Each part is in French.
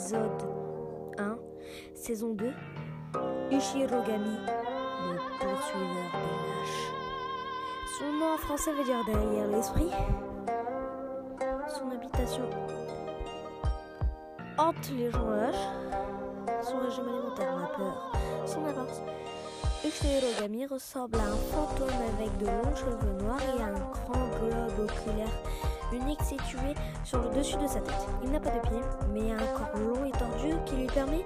épisode 1, saison 2, Ushirogami, le poursuiveur des lâches. Son nom en français veut dire derrière l'esprit. Son habitation hante les gens lâches. Son régime alimentaire a peur. Son avance. Ushirogami ressemble à un fantôme avec de longs cheveux noirs et un grand globe oculaire unique situé sur le dessus de sa tête. Il n'a pas de pieds, mais un corps long et tordu qui lui permet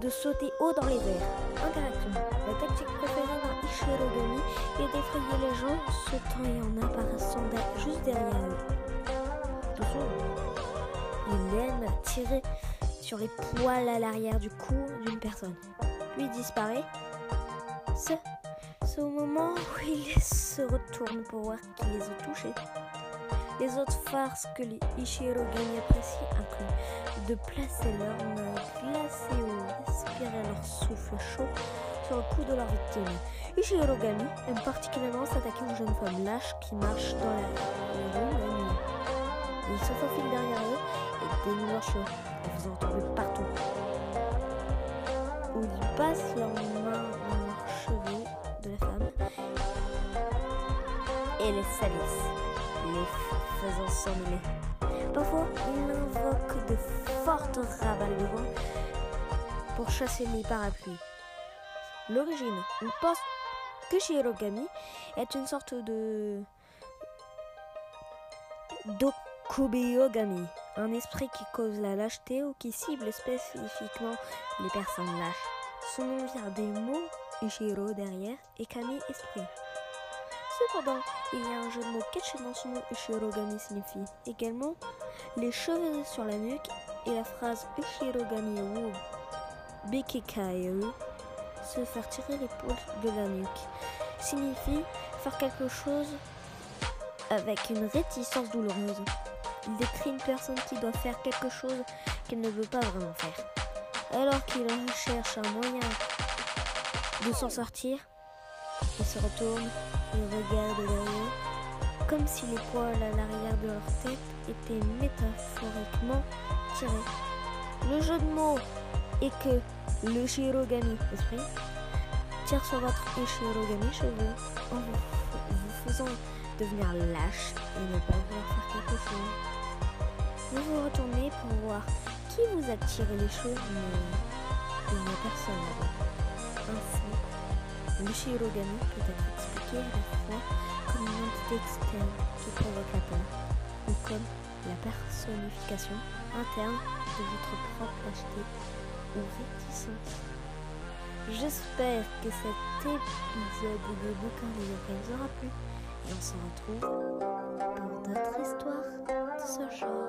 de sauter haut dans les airs. Interaction. La tactique préférée d'un Ishirogami est d'effrayer les gens, sautant et en apparaissant juste derrière eux. Il aime tirer sur les poils à l'arrière du cou d'une personne. Il disparaît. C'est au moment où il se retourne pour voir qui les a touchés. Les autres farces que les Ishirogami apprécient incluent de placer leurs mains glacées ou respirer leur souffle chaud sur le cou de leur victime. Ishirogami aime particulièrement s'attaquer aux jeunes femmes lâches qui marchent dans la rue. Ils se faufilent derrière eux et dénouent leurs cheveux, les faisant partout. Ou ils passent leurs mains dans leurs cheveux de la femme et les salissent, les faisant. Parfois, il invoque de fortes vent pour chasser les parapluies. L'origine, on pense que Shirogami est une sorte de Dokubeyogami, un esprit qui cause la lâcheté ou qui cible spécifiquement les personnes lâches. Son nom vient des mots Ishiro derrière et Kami esprit. Cependant, il y a un jeu de mots caché dans son nom Ushirogami signifie également les cheveux sur la nuque et la phrase Ushirogami wo Bekekaeru se faire tirer les poils de la nuque signifie faire quelque chose avec une réticence douloureuse. Il décrit une personne qui doit faire quelque chose qu'elle ne veut pas vraiment faire. Alors qu'il recherche un moyen de s'en sortir, il se retourne et regarde derrière, comme si les poils à l'arrière de leur tête étaient métaphoriquement tirés. Le jeu de mots est que le Shirogami esprit tire sur votre Shirogami cheveux en vous, faisant devenir lâche et ne pas vouloir faire quelque chose. Vous vous retournez pour voir qui vous a tiré les cheveux, mais il n'y a personne. Ainsi, le Shirogami peut être expliqué à la fois comme une entité externe qui provoque la peur, ou comme la personnification interne de votre propre lâcheté ou réticence. J'espère que cet épisode de bouquin des vous aura plu et on se retrouve pour d'autres histoires de ce genre.